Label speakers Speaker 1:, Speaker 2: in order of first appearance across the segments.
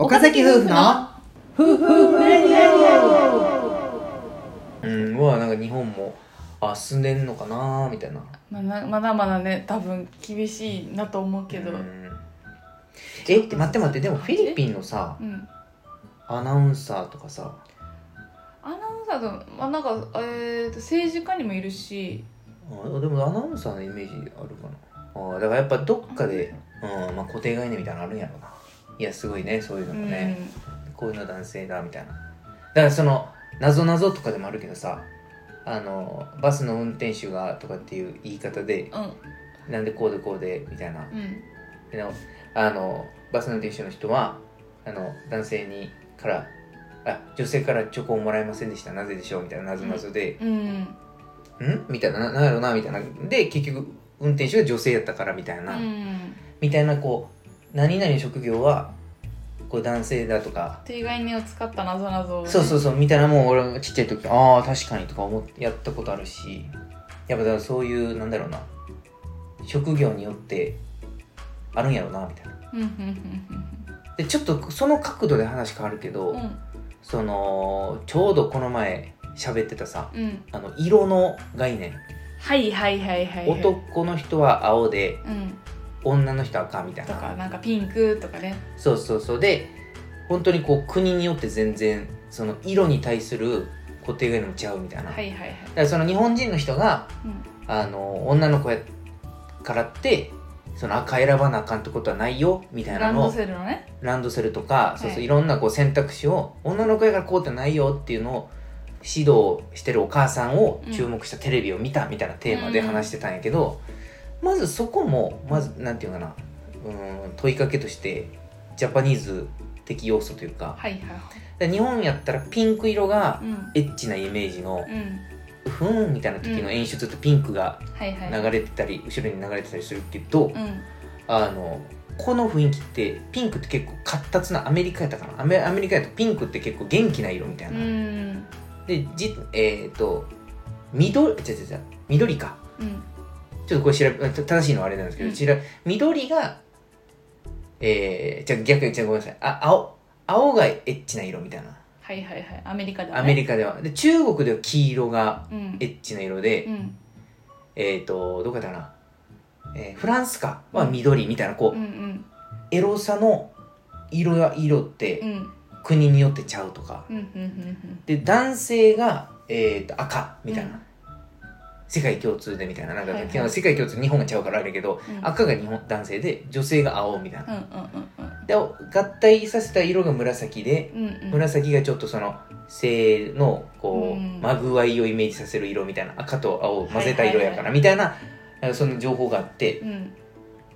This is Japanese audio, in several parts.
Speaker 1: 岡崎夫婦の夫婦レディ
Speaker 2: うんうわなんか日本もあ進んでんのかなみたいな
Speaker 3: まあなまだまだね多分厳しいなと思うけど、
Speaker 2: うえっ待って待ってでもフィリピンのさアナウンサーとかさ
Speaker 3: アナウンサーと、まあ、なんか、えー、と政治家にもいるし
Speaker 2: あでもアナウンサーのイメージあるかなあだからやっぱどっかで、うんまあ、固定概念みたいなのあるんやろうないやすごいねそういうの
Speaker 3: うん、
Speaker 2: もね、こういうの男性だみたいな。だからその謎謎とかでもあるけどさあのバスの運転手がとかっていう言い方で
Speaker 3: うん。
Speaker 2: なんでこうでこうでみたいな。
Speaker 3: うん。
Speaker 2: あのバスの運転手の人はあの男性にからあ女性からチョコをもらえませんでした。なぜでしょう？みたいな謎謎で、
Speaker 3: うん。
Speaker 2: ん？みたいな。ななんやろな？みたいな。で結局運転手が女性やったからみたいな、
Speaker 3: うん。
Speaker 2: みたいなこう何々の職業はこう男性だとか。
Speaker 3: 定概念を使った謎々を。ね、
Speaker 2: そうそうそうみたいなもん俺もちっちゃい時ああ確かにとか思ってやったことあるし。やっぱだからそういうなんだろうな。職業によってあるんやろうなみたいな。
Speaker 3: うんうん
Speaker 2: でちょっとその角度で話変わるけど、
Speaker 3: うん。うん
Speaker 2: そのちょうどこの前喋ってたさ
Speaker 3: うんうん。
Speaker 2: あの色の概念、
Speaker 3: はいはいはいはい、はい、
Speaker 2: 男の人は青で
Speaker 3: うん
Speaker 2: 女の人は赤みたい
Speaker 3: とか
Speaker 2: な
Speaker 3: なんかピンクとかね。
Speaker 2: そうそうそう。で本当にこう国によって全然その色に対する固定概念も違うみたいな、
Speaker 3: はいはいはい。
Speaker 2: だからその日本人の人が
Speaker 3: うん。
Speaker 2: あの女の子やからってその赤選ばなあかんってことはないよみたい
Speaker 3: ランド
Speaker 2: なのを
Speaker 3: セルのね。
Speaker 2: ランドセルとか、そうそう
Speaker 3: はい
Speaker 2: いろんなこう選択肢を女の子やからこうってないよっていうのを指導してるお母さんを注目したテレビを見たみたいなテーマで話してたんやけど、まずそこもまずなんていうかな。うん問いかけとしてジャパニーズ的要素というか。
Speaker 3: はいはい
Speaker 2: で日本やったらピンク色が
Speaker 3: はいうん。
Speaker 2: エッチなイメージの
Speaker 3: うん。
Speaker 2: ふーんみたいな時の演出ってピンクが
Speaker 3: はいはい。
Speaker 2: 流れてたり後ろに流れてたりするけど、
Speaker 3: うん。
Speaker 2: あのこの雰囲気ってピンクって結構活発なアメリカやったかな。アメアメリカやとピンクって結構元気な色みたいうな、
Speaker 3: ん。
Speaker 2: でじえっ、と緑違う違う違う緑か。
Speaker 3: うん
Speaker 2: ちょっとこれ調べた正しいのはあれなんですけど、
Speaker 3: うん。
Speaker 2: ちら緑がえー、じゃあ逆にじゃあごめんなさい。あ青青がエッチな色みたいな。
Speaker 3: はいはいはい。アメリカでは、ね、
Speaker 2: アメリカでは。で中国では黄色が
Speaker 3: うん。
Speaker 2: エッチな色で、
Speaker 3: うん。
Speaker 2: えっ、とどこだな、えーフランスか？は緑みたいなこう、
Speaker 3: うんうん。
Speaker 2: エロさの色や色って
Speaker 3: うん。
Speaker 2: 国によってちゃうとか。
Speaker 3: うんうんうん。
Speaker 2: で男性が、えー、と赤みたいな、
Speaker 3: うん
Speaker 2: 世界共通でみたいななんか、
Speaker 3: はいはい。
Speaker 2: 世界共通日本がちゃうからあれやけど、
Speaker 3: うん。
Speaker 2: 赤が日本男性で女性が青みたいな、で合体させた色が紫で、
Speaker 3: うんうん。うん
Speaker 2: 紫がちょっとその性のこう、
Speaker 3: うん。
Speaker 2: まぐわいをイメージさせる色みたいな赤と青を混ぜた色やから、みたいなその情報があって。
Speaker 3: うん。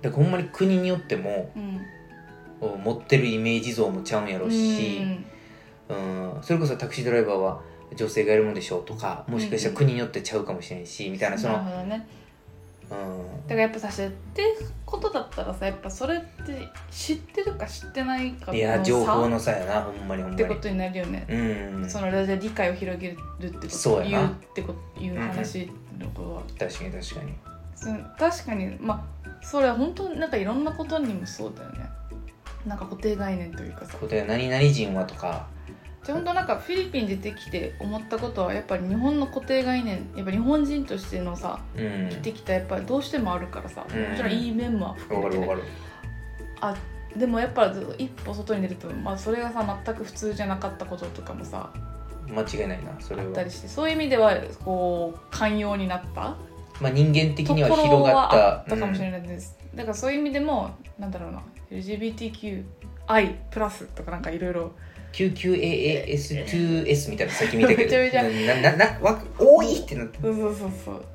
Speaker 2: だからほんまに国によっても
Speaker 3: うん。
Speaker 2: 持ってるイメージ像もちゃうんやろうし、
Speaker 3: うん。
Speaker 2: うん、それこそタクシードライバーは女性がやるもんでしょうとかもしかしたら国によってちゃうかもしれんし、みたいなそ
Speaker 3: なる
Speaker 2: の、
Speaker 3: ほどね。
Speaker 2: うん、
Speaker 3: だからやっぱさ知ってることだったらさやっぱそれって知ってるか知ってないかの
Speaker 2: いや
Speaker 3: 差
Speaker 2: 情報の差やなほんまにほんまに。
Speaker 3: ってことになるよね、
Speaker 2: うん。
Speaker 3: その理解を広げるってこと
Speaker 2: そうやな。
Speaker 3: 言うってこという話のことは、
Speaker 2: 確かに確かに。
Speaker 3: その確かにまあそれは本当になんかいろんなことにもそうだよね。なんか固定概念というかさ。
Speaker 2: 答え何々人はとか
Speaker 3: じゃあ本当なんかフィリピン出てきて思ったことはやっぱり日本の固定概念やっぱ日本人としてのさ
Speaker 2: うん。
Speaker 3: 生きてきたやっぱりどうしてもあるからさ、
Speaker 2: うん。
Speaker 3: もちろんいい面も
Speaker 2: わ
Speaker 3: 含めて、ねあでもやっぱ一歩外に出ると、まあ、それがさ全く普通じゃなかったこととかもさ
Speaker 2: 間違いないなそれ
Speaker 3: あ
Speaker 2: は
Speaker 3: ったりしてそういう意味ではこう寛容になった？
Speaker 2: まあ人間的
Speaker 3: と
Speaker 2: には
Speaker 3: ころ
Speaker 2: 広が
Speaker 3: はあ
Speaker 2: っ
Speaker 3: ったたかもしれ
Speaker 2: ない、
Speaker 3: です、だからそういう意味でもなんだろうな LGBTQI プラスとかなんかいろいろ
Speaker 2: QQAAS2S みたいなさっき見たけど
Speaker 3: めちゃめちゃ。
Speaker 2: なななわ多いってなって、
Speaker 3: そうそうそうそう。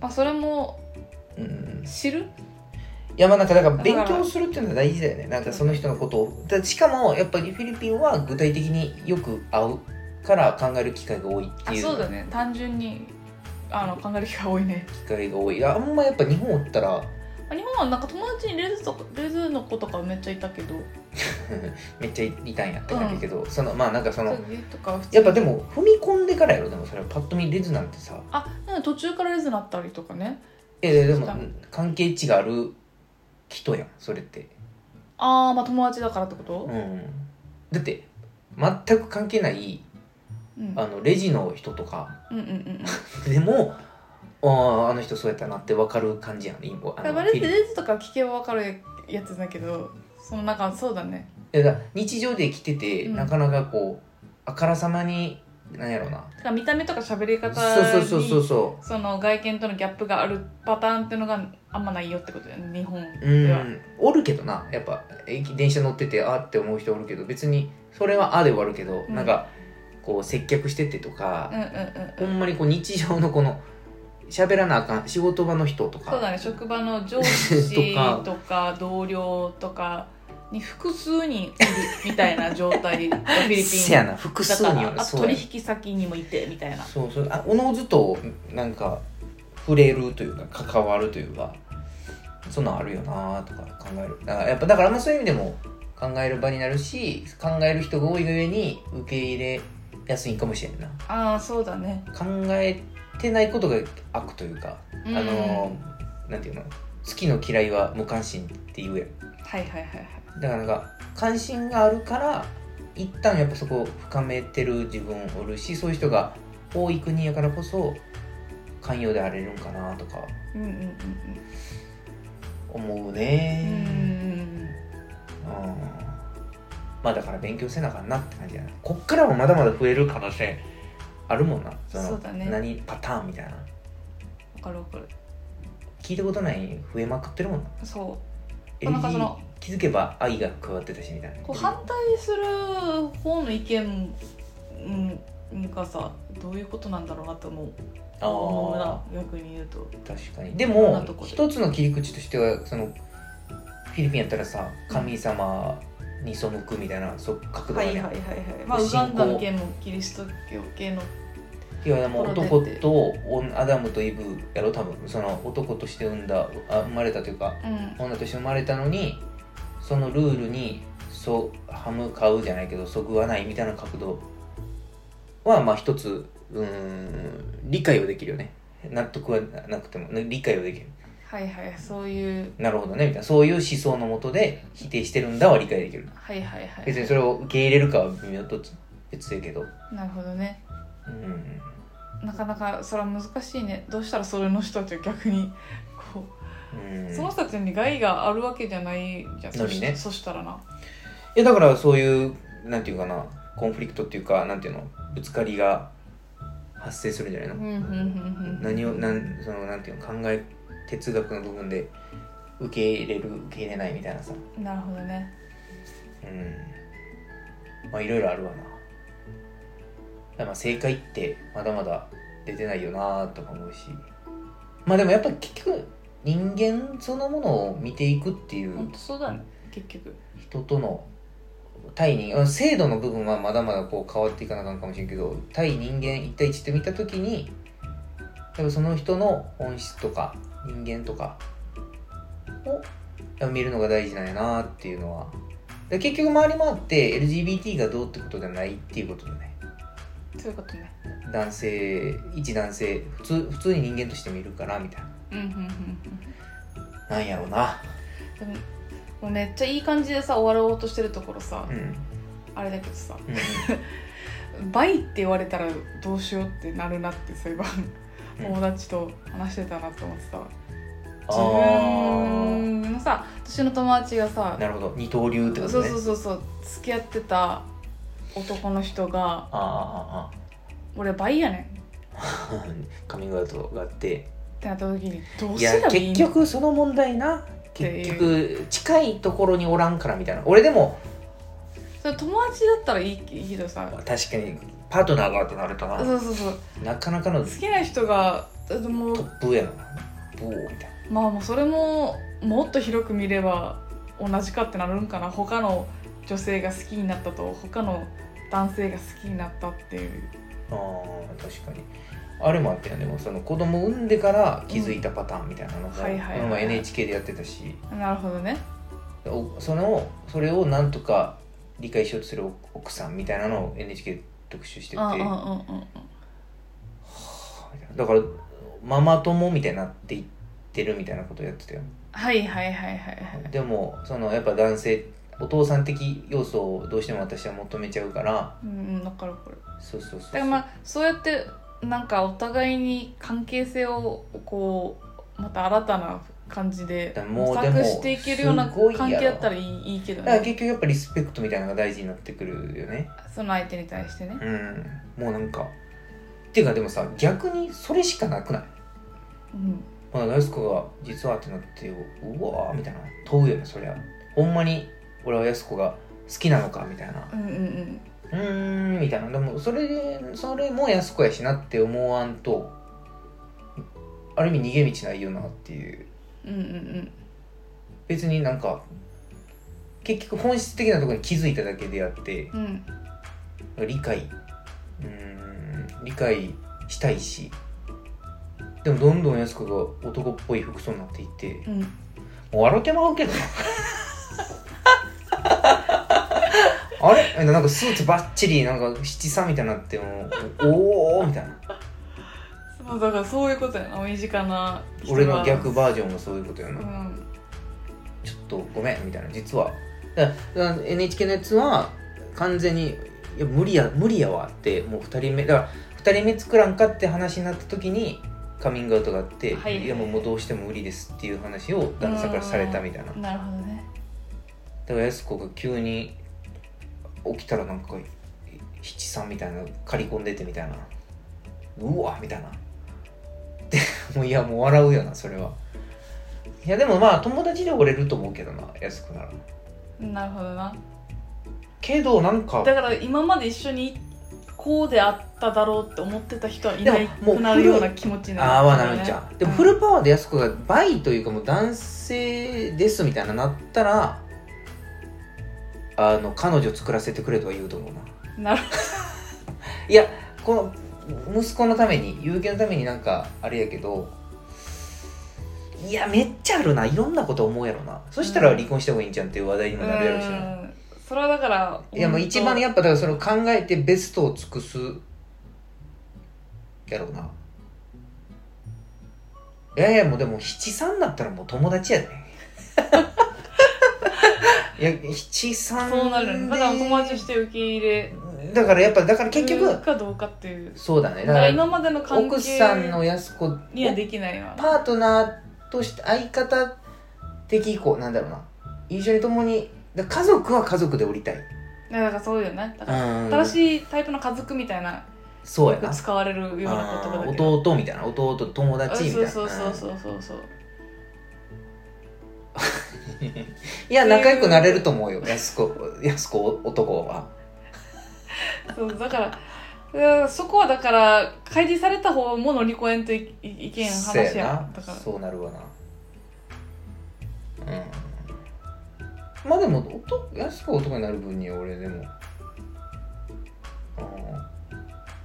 Speaker 3: まあそれも
Speaker 2: うん、
Speaker 3: 知る？
Speaker 2: いやまあなんかだから勉強するっていうのは大事だよね。なんかその人のことを。だしかもやっぱりフィリピンは具体的によく会うから考える機会が多いっていう。
Speaker 3: あそうだね。単純にあの考える機会多いね。
Speaker 2: 機会が多い。あんまやっぱ日本おったら
Speaker 3: まあ日本はなんか友達にレズとかレズの子とかめっちゃいたけど。
Speaker 2: めっちゃいたんやって感じだけど、そのまあなんかそのやっぱでも踏み込んでからやろでもそれは。パッと見レズなんてさ。
Speaker 3: あなんか途中からレズになったりとかね。
Speaker 2: えでも関係値がある人やんそれって。
Speaker 3: ああまあ友達だからってこと、
Speaker 2: うん。だって全く関係ない
Speaker 3: うん。
Speaker 2: あのレジの人とか。
Speaker 3: うんうんうんうん。
Speaker 2: でもあーあの人そうやったなって分かる感じやん今あの
Speaker 3: バレてレズとか聞けば分かるやつだけどそのなんかそうだね。
Speaker 2: いや日常で来てて、
Speaker 3: うん。
Speaker 2: なかなかこうあからさまになんやろうな
Speaker 3: だから見た目とか喋り方
Speaker 2: そうそうそうそう
Speaker 3: に
Speaker 2: そ
Speaker 3: その外見とのギャップがあるパターンっていうのがあんまないよってことだよね日本では。
Speaker 2: ん。おるけどな。やっぱ駅電車乗っててあって思う人おるけど別にそれはあで終わるけど、
Speaker 3: うん。
Speaker 2: なんかこう接客しててとか
Speaker 3: うん、うんうん。
Speaker 2: ほんまにこう日常のこの喋らなあかん仕事場の人とか。
Speaker 3: そうだね職場の上司
Speaker 2: とか。
Speaker 3: とか同僚とかに複数人いるみたいな状態がフィリピン。
Speaker 2: せやな複数
Speaker 3: だ
Speaker 2: に
Speaker 3: からあ取引先にもいてみたいな。
Speaker 2: そうそうあおのずとなんか触れるというか関わるというかそんなんあるよなとか考える。だからやっぱだからまあそういう意味でも考える場になるし考える人が多いがゆえに受け入れやすいんかもしれんな。
Speaker 3: ああそうだね。
Speaker 2: 考えてないことが悪というか、
Speaker 3: うん。
Speaker 2: あのなんていうの？好きの嫌いは無関心って言うやん。
Speaker 3: はいはいはいはい。
Speaker 2: だからなんか関心があるから一旦やっぱそこを深めてる自分おるしそういう人が多い国やからこそ寛容であれるんかなとか。
Speaker 3: うんうんうん
Speaker 2: 思う
Speaker 3: うんう
Speaker 2: ね
Speaker 3: ん
Speaker 2: うん。まあだから勉強せなあかんなって感じやな。こっからもまだまだ増える可能性あるもんな。その
Speaker 3: そうだね。
Speaker 2: 何パターンみたいな。
Speaker 3: わかるわかる。
Speaker 2: 聞いたことない増えまくってるもんな。
Speaker 3: そう。なんかそ
Speaker 2: LG
Speaker 3: の
Speaker 2: 気づけば愛が加わってたしみたいな。
Speaker 3: こう反対する方の意見うんがさどういうことなんだろうなと思う。
Speaker 2: あ
Speaker 3: 思うな
Speaker 2: あ
Speaker 3: 逆に言うと。
Speaker 2: 確かに。で
Speaker 3: いろん
Speaker 2: も
Speaker 3: なとこで。
Speaker 2: 一つの切り口としてはそのフィリピンやったらさ神様に背くみたいなそう角度がね、
Speaker 3: はいはいはいはい。まあウガンダの件もキリスト教系の
Speaker 2: いや
Speaker 3: で
Speaker 2: 男と女アダムとイブやろ多分。その男として産んだあ生まれたというか
Speaker 3: うん。
Speaker 2: 女として生まれたのにそのルールにそう歯向かうじゃないけどそぐわないみたいな角度はまあ一つうーん理解はできるよね。納得はなくても。ね理解はできる
Speaker 3: はいはいそういう。
Speaker 2: なるほどねみたいな。そういう思想のもとで否定してるんだは理解できる。
Speaker 3: はいはいはい。
Speaker 2: 別にそれを受け入れるかは微妙と別だけど。
Speaker 3: なるほどね。
Speaker 2: うん。
Speaker 3: なかなかそれは難しいね。どうしたらそれの人たちを逆にこ
Speaker 2: う
Speaker 3: その人たちに害があるわけじゃないじゃん。そし
Speaker 2: ね。
Speaker 3: そしたらな。
Speaker 2: えだからそういうなんていうかな。コンフリクトっていうかなんていうの。ぶつかりが発生するんじゃないの、
Speaker 3: うんうんうんうん。
Speaker 2: 何をなんそのなんていうの考え哲学の部分で受け入れる受け入れないみたいなさ。
Speaker 3: なるほどね。
Speaker 2: うん。まあいろいろあるわな。だまあ正解ってまだまだ出てないよなとか思うし。まあでもやっぱり結局人間そのものを見ていくっていう
Speaker 3: 本当そうだね。結局。
Speaker 2: 人との対人あ制度の部分はまだまだこう変わっていかなあかんかもしれんけど対人間一対一って見た時にやっぱその人の本質とか人間とか。を見るのが大事なんやなっていうのは。で結局回り回って LGBT がどうってことじゃないっていうことだね。
Speaker 3: そういうことね。
Speaker 2: 男性一男性普通普通に人間として見るからみたい
Speaker 3: うんうんうんうん
Speaker 2: ななんやろうな。
Speaker 3: でももうめっちゃいい感じでさ終わろうとしてるところさ、
Speaker 2: うん。
Speaker 3: あれだけどさ。
Speaker 2: うん
Speaker 3: バイって言われたらどうしようってなるなってそういえば
Speaker 2: うん
Speaker 3: 友達と話してたなって思ってた。わ自
Speaker 2: あ
Speaker 3: 分のさ私の友達がさ
Speaker 2: あなるほど。二刀流ってこと
Speaker 3: そう
Speaker 2: ね
Speaker 3: そうそうそう付き合ってた男の人が
Speaker 2: ああああ
Speaker 3: 俺バイやねん。っ
Speaker 2: カミングアウトがあって。
Speaker 3: てなった時にどう
Speaker 2: いや
Speaker 3: すればいい
Speaker 2: 結
Speaker 3: の
Speaker 2: 局その問題な。結局近いところにおらんからみたいな。俺でも
Speaker 3: それ友達だったらいいいいけどさ。
Speaker 2: 確かにパートナーがってなるとな。
Speaker 3: そうそうそう。
Speaker 2: なかなかの
Speaker 3: 好きな人がでも
Speaker 2: トップやな。ブーみたい
Speaker 3: まあもうそれももっと広く見れば同じかってなるんかな。他の女性が好きになったと他の男性が好きになったっていう。
Speaker 2: なあー確かに。あれもあったよね。でもその子供産んでから気づいたパターンみたいなのが、
Speaker 3: はいはいはいはい。
Speaker 2: この前 NHK でやってたし。
Speaker 3: なるほどね。
Speaker 2: おそのそれをなんとか理解しようとする奥さんみたいなのを NHK 特集してて。
Speaker 3: うんうんうんうん。
Speaker 2: だからママ友みたいになっていってるみたいなことをやってたよ。
Speaker 3: はいはいはいはいはい。
Speaker 2: でもそのやっぱ男性お父さん的要素をどうしても私は求めちゃうから。
Speaker 3: うんうんだからこれ
Speaker 2: そうそうそうそう。
Speaker 3: だからまあそうやってなんかお互いに関係性をこうまた新たな感じで模
Speaker 2: でも
Speaker 3: 索していけるような関係だったらいいいいけど
Speaker 2: だから
Speaker 3: ね
Speaker 2: 結局やっぱリスペクトみたいなのが大事になってくるよね。
Speaker 3: その相手に対してね。
Speaker 2: うん。もうなんかっていうかでもさ逆にそれしかなくない？
Speaker 3: うん。
Speaker 2: ほなやす子が実はってなってうわーみたいな。問うよねそりゃ。ほんまに俺はやす子が好きなのかみたいな。
Speaker 3: うんうん
Speaker 2: うーんみたいな。でもそれでそれもやす子やしなって思わんとある意味逃げ道ないよなっていう
Speaker 3: うんうんうん。
Speaker 2: 別になんか結局本質的なところに気づいただけであって
Speaker 3: うん。うん
Speaker 2: 理解。うーん理解したいしでもどんどんやす子が男っぽい服装になっていって
Speaker 3: うん。
Speaker 2: もう笑ってまうけど。な あれ？えなんかスーツバッチリなんか七三みたいになってもうおおみたいな
Speaker 3: だからそういうことやな。身近な
Speaker 2: 俺の逆バージョンもそういうことやな、
Speaker 3: うん。
Speaker 2: ちょっとごめんみたいな。実は。NHK のやつは完全にいや無理や無理やわってもう2人目だから2人目作らんかって話になった時にカミングアウトがあって、
Speaker 3: はい
Speaker 2: いやもうどうしても無理ですっていう話を旦那さんからされたみたいな。だ
Speaker 3: なるほどね。
Speaker 2: からやす子が急に起きたらなんか七三みたいなの刈り込んでてみたいな。うわみたいなでもういやもう笑うよなそれは。いやでもまあ友達で折れると思うけどなやす子なら
Speaker 3: なるほどな。
Speaker 2: けどなんか
Speaker 3: だから今まで一緒にこうであっただろうって思ってた人はいないくなるような気持ちになる。
Speaker 2: ああはなるんじゃんでもフ
Speaker 3: ル
Speaker 2: ルパワーでやす子がバイというかもう男性ですみたいななったらあの彼女作らせてくれとは言うと思うな。
Speaker 3: なる
Speaker 2: いやこの息子のために有形のためになんかあれやけどいやめっちゃあるな。いろんなこと思うやろな。そしたら離婚した方がいいんじゃんっていう話題にもなるやろしな、
Speaker 3: うん。それはだから
Speaker 2: いやもう一番やっぱだからその考えてベストを尽くすやろうな。いやいやもうでも七三だったらもう友達やで。いや七三
Speaker 3: そうなるだから友達として受け入れ
Speaker 2: だからやっぱだから結
Speaker 3: る
Speaker 2: 局
Speaker 3: かどうかっていう。
Speaker 2: そうだね。
Speaker 3: だか
Speaker 2: らら
Speaker 3: までの関係
Speaker 2: 奥さんのやす子
Speaker 3: にはできないよ
Speaker 2: パートナーとして相方的こうなんだろうな。一緒に共に家族は家族でおりたい。
Speaker 3: だからそうよね。だから
Speaker 2: うん。
Speaker 3: 新しいタイプの家族みたいな
Speaker 2: そうやな。
Speaker 3: 使われるような言葉だけど。
Speaker 2: 弟みたいな。弟友達みたいな。
Speaker 3: そうそうそうそうそう。
Speaker 2: いや仲良くなれると思うよやす子やす子男は
Speaker 3: そうだからうんそこはだから開示された方も乗り越えんといいいけん話や。
Speaker 2: やな。
Speaker 3: だから。
Speaker 2: そうなるわな。うん。まあでも男やす子男になる分には俺でもうん。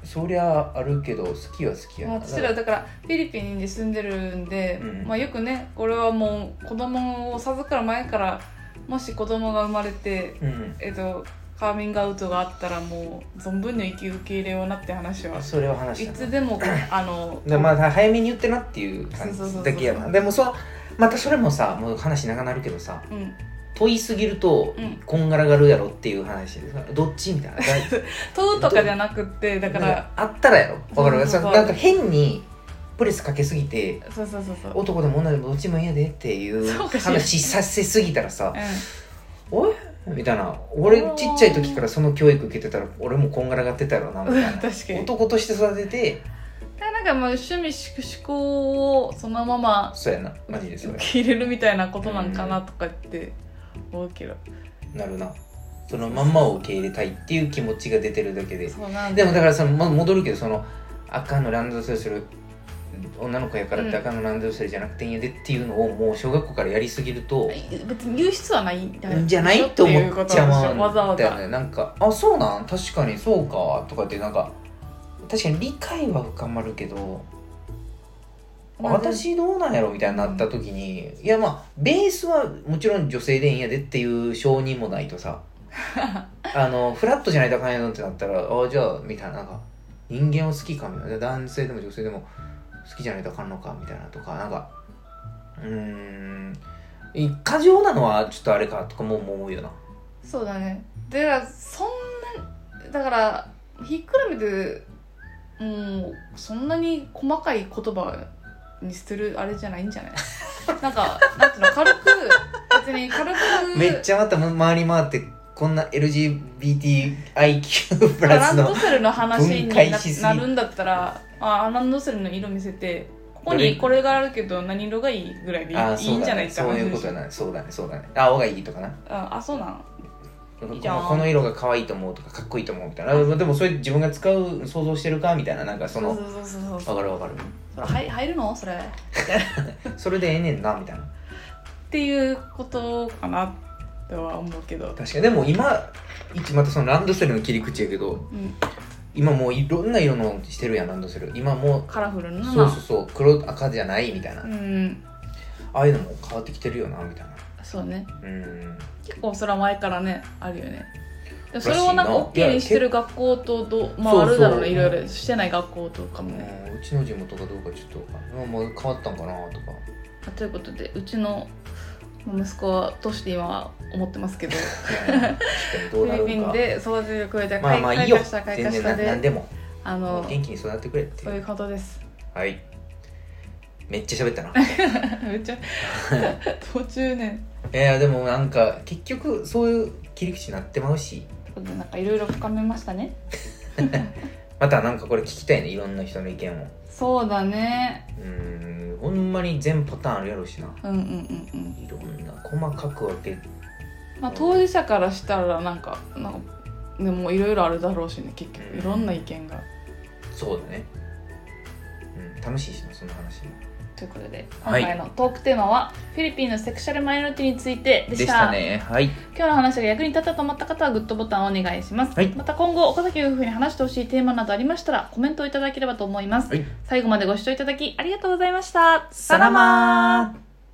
Speaker 2: そりゃあるけど好きは好きやな。
Speaker 3: まあ私らだからフィリピンに住んでるんで、
Speaker 2: うん。
Speaker 3: まあ、よくねこれはもう子供を授かる前からもし子供が生まれて、
Speaker 2: うん。
Speaker 3: えっと、カーミングアウトがあったらもう存分に受け受け入れようなって話は
Speaker 2: それは話
Speaker 3: いつでもあの
Speaker 2: でまあ早めに言ってなっていう感じだけやなでもそうまたそれもさもう話長なるけどさ
Speaker 3: うん。
Speaker 2: 問いすぎると
Speaker 3: うん。
Speaker 2: こんがらがるやろっていう話でどっちみたいな。
Speaker 3: 問うとかじゃなくってだか
Speaker 2: らあったらやろ。わかる
Speaker 3: そ
Speaker 2: なんか変にプレスかけすぎて
Speaker 3: そうそうそうそう。
Speaker 2: 男でも女でもどっちも嫌でっていう話させすぎたらさ
Speaker 3: う「
Speaker 2: おい?」みたいな。俺ちっちゃい時からその教育受けてたら俺もこんがらがってたやろなみたいな。
Speaker 3: 確かに。
Speaker 2: 男として育てて
Speaker 3: なんかまあ趣味思考をそのまま
Speaker 2: そうやな。マジでそれ
Speaker 3: 受け入れるみたいなことなんかなとかって思うけど、
Speaker 2: なるな。そのまんまを受け入れたいっていう気持ちが出てるだけで。でもだからその、ま、戻るけどその赤のランドセルする女の子やからって赤のランドセルじゃなくていいんやでっていうのをもう小学校からやりすぎると
Speaker 3: 別に言う必要はないんだ
Speaker 2: じゃないって思っちゃ
Speaker 3: わ。
Speaker 2: うん
Speaker 3: ざわ
Speaker 2: だよね
Speaker 3: ざ
Speaker 2: なんかあそうなん？確かにそうか。とかってなんか確かに理解は深まるけどあ私どうなんやろみたいになった時にいやまあベースはもちろん女性でいいんやでっていう承認もないとさ。あのフラットじゃないとあかんやのってなったらあじゃあみたいななんか人間を好きかみたいな。男性でも女性でも好きじゃないとあかんのかみたいなとかなんかうーん過剰なのはちょっとあれかとかも思うよな。
Speaker 3: そうだね。でそんなだからひっくるめてもうそんなに細かい言葉にするあれじゃないんじゃない？なんかなんていうの軽く別に軽く。
Speaker 2: めっちゃまた回り回ってこんな LGBTIQ プラスの
Speaker 3: ランドセルの話になるんだったらあランドセルの？色見せて。ここにこれがあるけど何色がいいぐらいでいいいいんじゃないって
Speaker 2: そうだねそういうことだね。そうだね。そうだね。青がいいとかな。
Speaker 3: ああそうな
Speaker 2: のこの色が可愛いと思うとかかっこいいと思うみたいな。あでもそれ自分が使う想像してるか？みたいななんかその。わかるわかる？
Speaker 3: それ入入るの？それ。
Speaker 2: それでええねんなみたいな。
Speaker 3: っていうことかなとは思うけど、
Speaker 2: 確かに。でも今一またそのランドセルの切り口やけど
Speaker 3: うん、
Speaker 2: 今もういろんな色のしてるやんランドセル。今も
Speaker 3: カラフル
Speaker 2: う
Speaker 3: な。
Speaker 2: そうそうそう。黒赤じゃないみたいな、
Speaker 3: うん。
Speaker 2: ああいうのも変わってきてるよなみたいな。
Speaker 3: そうね。
Speaker 2: うん。
Speaker 3: 結構それは前からねあるよね。それをなんか OK にしてる学校とどうまああるだろうね。いろいろしてない学校とかもね。
Speaker 2: もううちの地元がどうかちょっと変わったんかなとか。
Speaker 3: あということでうちの息子はとして今は思ってますけど。フィリピンで育ててくれた開花した開花したで。あの
Speaker 2: 元気に育ってくれって
Speaker 3: そういうことです。
Speaker 2: はい。めっちゃ喋ったな。
Speaker 3: めっちゃ。途中ね。
Speaker 2: いやでもなんか結局そういう切り口になってまうし。
Speaker 3: なんかいろいろ深めましたね
Speaker 2: またなんかこれ聞きたいねいろんな人の意見を。
Speaker 3: そうだね。
Speaker 2: うんほんまに全パターンあるやろうしな。
Speaker 3: うんうんうんうん。
Speaker 2: いろんな細かく分け
Speaker 3: まあ当事者からしたらなんかなんかでもいろいろあるだろうしね結局。
Speaker 2: うん。
Speaker 3: いろんな意見が。
Speaker 2: そうだね。うん楽しいしなその話も
Speaker 3: ということで今
Speaker 2: はい。
Speaker 3: 回のトークテーマは、フィリピンのセクシャルマイノリティについて
Speaker 2: でした。ね。はい。
Speaker 3: 今日の話が役に立ったと思った方はグッドボタンをお願いします、
Speaker 2: はい。
Speaker 3: また今後岡崎夫婦に話してほしいテーマなどありましたらコメントをいただければと思います、
Speaker 2: はい。
Speaker 3: 最後までご視聴いただきありがとうございました。
Speaker 2: さら。まー